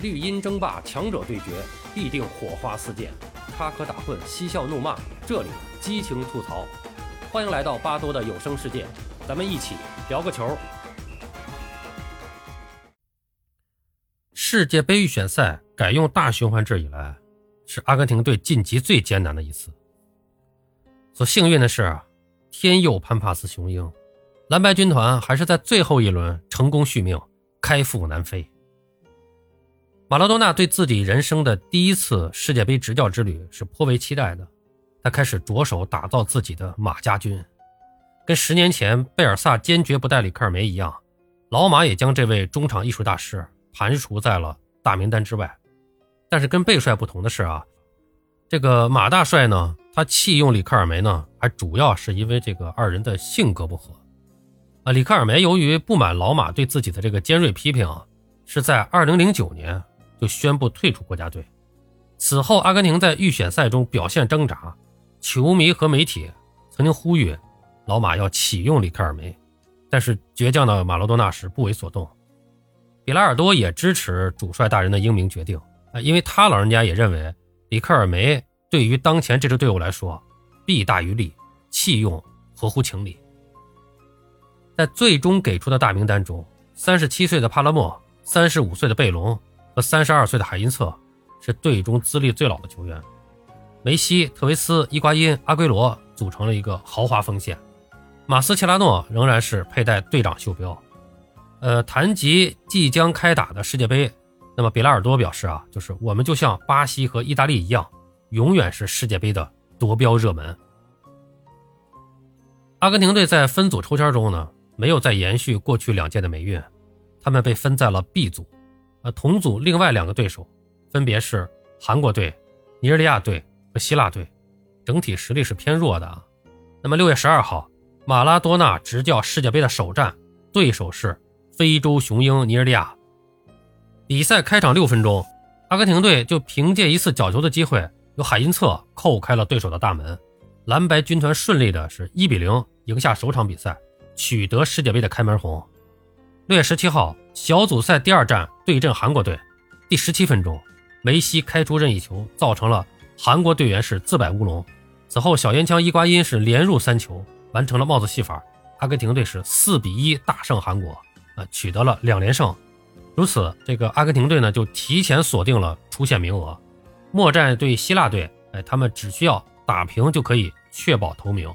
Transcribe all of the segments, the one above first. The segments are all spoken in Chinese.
绿茵争霸，强者对决，必定火花四溅，插科打诨，嬉笑怒骂，这里激情吐槽。欢迎来到巴多的有声世界，咱们一起聊个球。世界杯预选赛改用大循环制以来，是阿根廷队晋级最艰难的一次。所幸运的是，天佑潘帕斯雄鹰，蓝白军团还是在最后一轮成功续命，开赴南非。马拉多纳对自己人生的第一次世界杯执教之旅是颇为期待的，他开始着手打造自己的马家军，跟十年前贝尔萨坚决不带里克尔梅一样，老马也将这位中场艺术大师排除在了大名单之外。但是跟贝帅不同的是啊，这个马大帅呢，他弃用里克尔梅呢，还主要是因为这个二人的性格不合。啊，里克尔梅由于不满老马对自己的这个尖锐批评，是在二零零九年。就宣布退出国家队。此后，阿根廷在预选赛中表现挣扎，球迷和媒体曾经呼吁老马要启用里克尔梅，但是倔强的马罗多纳是不为所动。比拉尔多也支持主帅大人的英明决定啊，因为他老人家也认为里克尔梅对于当前这支队伍来说弊大于利，弃用合乎情理。在最终给出的大名单中，三十七岁的帕拉莫，三十五岁的贝隆。和三十二岁的海因策是队中资历最老的球员，梅西、特维斯、伊瓜因、阿圭罗组成了一个豪华锋线，马斯切拉诺仍然是佩戴队长袖标。呃，谈及即将开打的世界杯，那么比拉尔多表示啊，就是我们就像巴西和意大利一样，永远是世界杯的夺标热门。阿根廷队在分组抽签中呢，没有再延续过去两届的霉运，他们被分在了 B 组。呃，同组另外两个对手分别是韩国队、尼日利亚队和希腊队，整体实力是偏弱的啊。那么六月十二号，马拉多纳执教世界杯的首战，对手是非洲雄鹰尼日利亚。比赛开场六分钟，阿根廷队就凭借一次角球的机会，由海因策扣开了对手的大门，蓝白军团顺利的是一比零赢下首场比赛，取得世界杯的开门红。六月十七号。小组赛第二战对阵韩国队，第十七分钟，梅西开出任意球，造成了韩国队员是自摆乌龙。此后，小烟枪伊瓜因是连入三球，完成了帽子戏法。阿根廷队是四比一大胜韩国，啊，取得了两连胜。如此，这个阿根廷队呢就提前锁定了出线名额。末战对希腊队，哎，他们只需要打平就可以确保头名。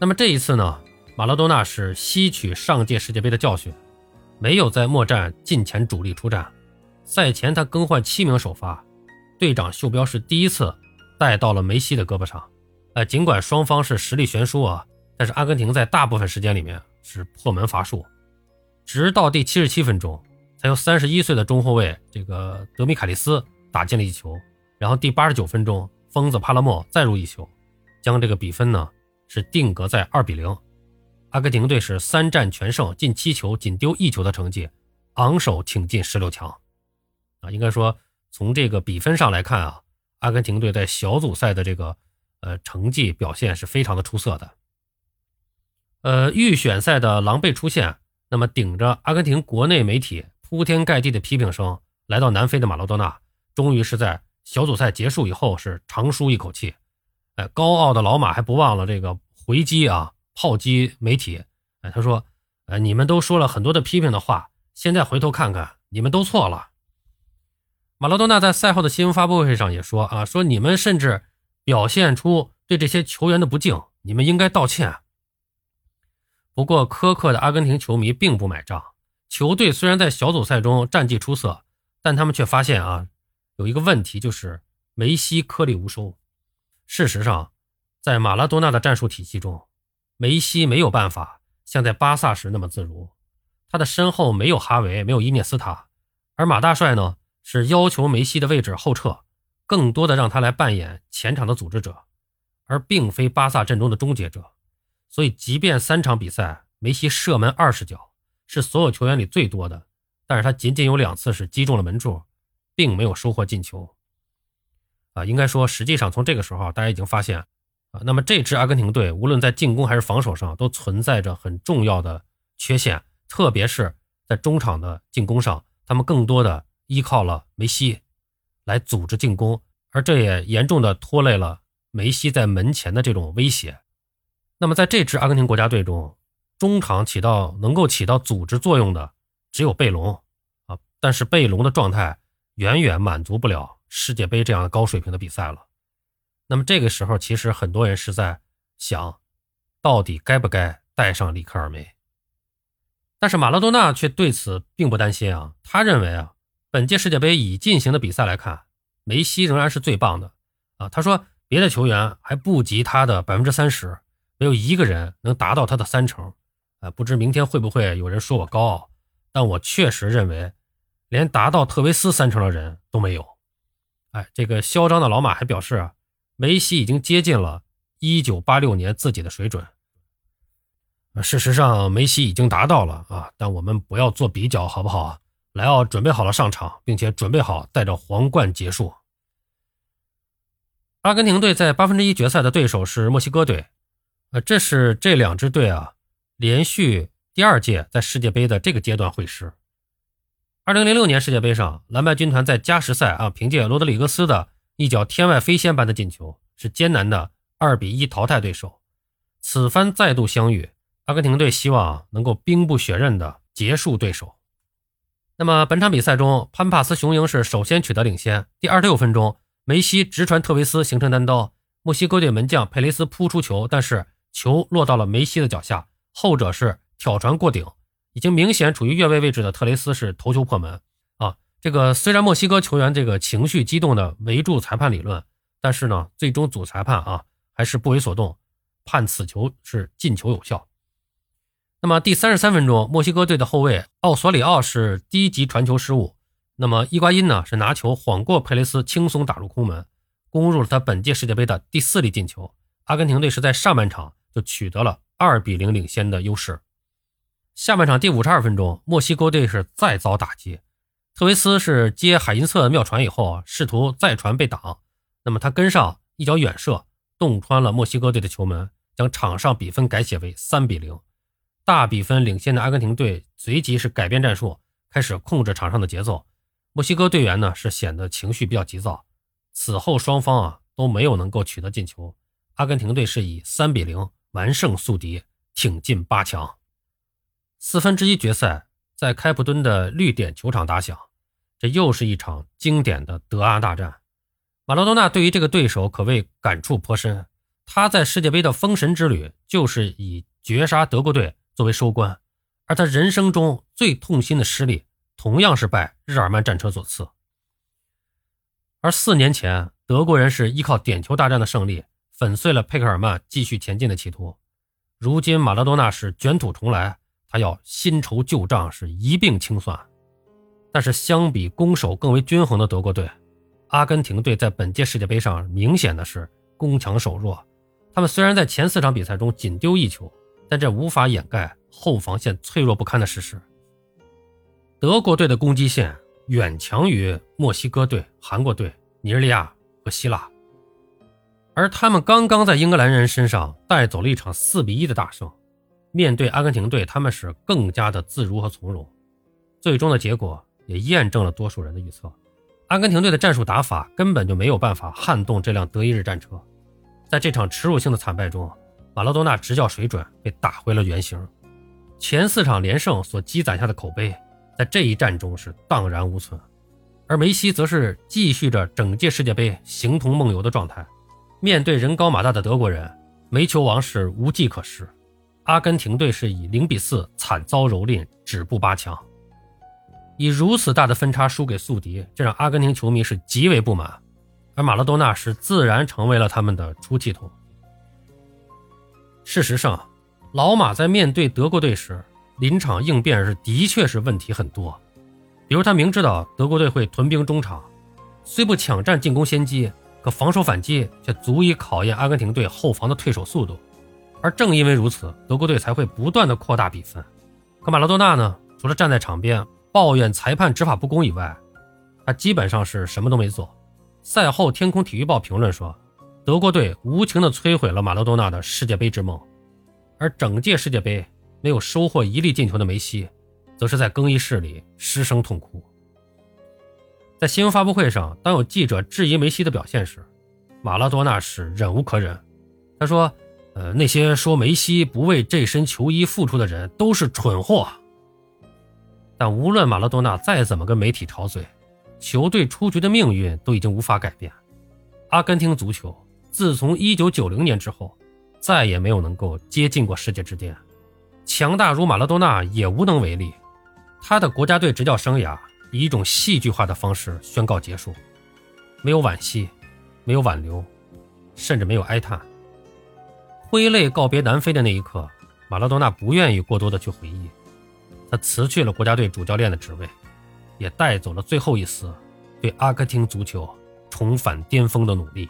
那么这一次呢，马拉多纳是吸取上届世界杯的教训。没有在末战进前主力出战，赛前他更换七名首发，队长袖标是第一次戴到了梅西的胳膊上。呃，尽管双方是实力悬殊啊，但是阿根廷在大部分时间里面是破门乏术，直到第七十七分钟，才由三十一岁的中后卫这个德米卡利斯打进了一球，然后第八十九分钟，疯子帕拉莫再入一球，将这个比分呢是定格在二比零。阿根廷队是三战全胜，进七球，仅丢一球的成绩，昂首挺进十六强。啊，应该说从这个比分上来看啊，阿根廷队在小组赛的这个呃成绩表现是非常的出色的。呃，预选赛的狼狈出现，那么顶着阿根廷国内媒体铺天盖地的批评声，来到南非的马拉多纳，终于是在小组赛结束以后是长舒一口气。哎，高傲的老马还不忘了这个回击啊。炮击媒体，哎，他说，呃，你们都说了很多的批评的话，现在回头看看，你们都错了。马拉多纳在赛后的新闻发布会上也说，啊，说你们甚至表现出对这些球员的不敬，你们应该道歉。不过，苛刻的阿根廷球迷并不买账。球队虽然在小组赛中战绩出色，但他们却发现啊，有一个问题就是梅西颗粒无收。事实上，在马拉多纳的战术体系中，梅西没有办法像在巴萨时那么自如，他的身后没有哈维，没有伊涅斯塔，而马大帅呢是要求梅西的位置后撤，更多的让他来扮演前场的组织者，而并非巴萨阵中的终结者。所以，即便三场比赛梅西射门二十脚，是所有球员里最多的，但是他仅仅有两次是击中了门柱，并没有收获进球。啊，应该说，实际上从这个时候，大家已经发现。啊，那么这支阿根廷队无论在进攻还是防守上都存在着很重要的缺陷，特别是在中场的进攻上，他们更多的依靠了梅西来组织进攻，而这也严重的拖累了梅西在门前的这种威胁。那么在这支阿根廷国家队中，中场起到能够起到组织作用的只有贝隆啊，但是贝隆的状态远远满足不了世界杯这样的高水平的比赛了。那么这个时候，其实很多人是在想，到底该不该带上里克尔梅？但是马拉多纳却对此并不担心啊，他认为啊，本届世界杯已进行的比赛来看，梅西仍然是最棒的啊。他说，别的球员还不及他的百分之三十，没有一个人能达到他的三成。啊，不知明天会不会有人说我高傲，但我确实认为，连达到特维斯三成的人都没有。哎，这个嚣张的老马还表示啊。梅西已经接近了1986年自己的水准。事实上，梅西已经达到了啊，但我们不要做比较，好不好啊？莱奥准备好了上场，并且准备好带着皇冠结束。阿根廷队在八分之一决赛的对手是墨西哥队，呃，这是这两支队啊连续第二届在世界杯的这个阶段会师。2006年世界杯上，蓝白军团在加时赛啊，凭借罗德里格斯的。一脚天外飞仙般的进球，是艰难的二比一淘汰对手。此番再度相遇，阿根廷队希望能够兵不血刃的结束对手。那么本场比赛中，潘帕斯雄鹰是首先取得领先。第二十六分钟，梅西直传特维斯形成单刀，墨西哥队门将佩雷斯扑出球，但是球落到了梅西的脚下，后者是挑传过顶，已经明显处于越位位置的特雷斯是头球破门。这个虽然墨西哥球员这个情绪激动的围住裁判理论，但是呢，最终主裁判啊还是不为所动，判此球是进球有效。那么第三十三分钟，墨西哥队的后卫奥索里奥是低级传球失误，那么伊瓜因呢是拿球晃过佩雷斯，轻松打入空门，攻入了他本届世界杯的第四粒进球。阿根廷队是在上半场就取得了二比零领先的优势。下半场第五十二分钟，墨西哥队是再遭打击。特维斯是接海因策妙传以后啊，试图再传被挡，那么他跟上一脚远射，洞穿了墨西哥队的球门，将场上比分改写为三比零。大比分领先的阿根廷队随即是改变战术，开始控制场上的节奏。墨西哥队员呢是显得情绪比较急躁。此后双方啊都没有能够取得进球，阿根廷队是以三比零完胜宿敌，挺进八强。四分之一决赛在开普敦的绿点球场打响。这又是一场经典的德阿大战，马拉多纳对于这个对手可谓感触颇深。他在世界杯的封神之旅就是以绝杀德国队作为收官，而他人生中最痛心的失利同样是拜日耳曼战车所赐。而四年前，德国人是依靠点球大战的胜利粉碎了佩克尔曼继续前进的企图。如今马拉多纳是卷土重来，他要新仇旧账是一并清算。但是相比攻守更为均衡的德国队，阿根廷队在本届世界杯上明显的是攻强守弱。他们虽然在前四场比赛中仅丢一球，但这无法掩盖后防线脆弱不堪的事实。德国队的攻击线远强于墨西哥队、韩国队、尼日利亚和希腊，而他们刚刚在英格兰人身上带走了一场四比一的大胜。面对阿根廷队，他们是更加的自如和从容。最终的结果。也验证了多数人的预测，阿根廷队的战术打法根本就没有办法撼动这辆德意日战车。在这场耻辱性的惨败中，马拉多纳执教水准被打回了原形。前四场连胜所积攒下的口碑，在这一战中是荡然无存。而梅西则是继续着整届世界杯形同梦游的状态。面对人高马大的德国人，梅球王是无计可施。阿根廷队是以零比四惨遭蹂躏，止步八强。以如此大的分差输给宿敌，这让阿根廷球迷是极为不满，而马拉多纳是自然成为了他们的出气筒。事实上，老马在面对德国队时，临场应变是的确是问题很多。比如他明知道德国队会屯兵中场，虽不抢占进攻先机，可防守反击却足以考验阿根廷队后防的退守速度。而正因为如此，德国队才会不断的扩大比分。可马拉多纳呢，除了站在场边。抱怨裁判执法不公以外，他基本上是什么都没做。赛后，天空体育报评论说，德国队无情地摧毁了马拉多纳的世界杯之梦，而整届世界杯没有收获一粒进球的梅西，则是在更衣室里失声痛哭。在新闻发布会上，当有记者质疑梅西的表现时，马拉多纳是忍无可忍。他说：“呃，那些说梅西不为这身球衣付出的人都是蠢货。”但无论马拉多纳再怎么跟媒体吵嘴，球队出局的命运都已经无法改变。阿根廷足球自从1990年之后，再也没有能够接近过世界之巅。强大如马拉多纳也无能为力。他的国家队执教生涯以一种戏剧化的方式宣告结束，没有惋惜，没有挽留，甚至没有哀叹。挥泪告别南非的那一刻，马拉多纳不愿意过多的去回忆。他辞去了国家队主教练的职位，也带走了最后一丝对阿根廷足球重返巅峰的努力。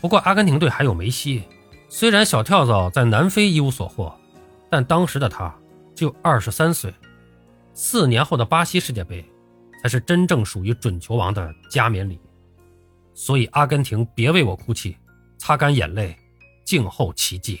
不过，阿根廷队还有梅西，虽然小跳蚤在南非一无所获，但当时的他只有二十三岁。四年后的巴西世界杯，才是真正属于准球王的加冕礼。所以，阿根廷别为我哭泣，擦干眼泪，静候奇迹。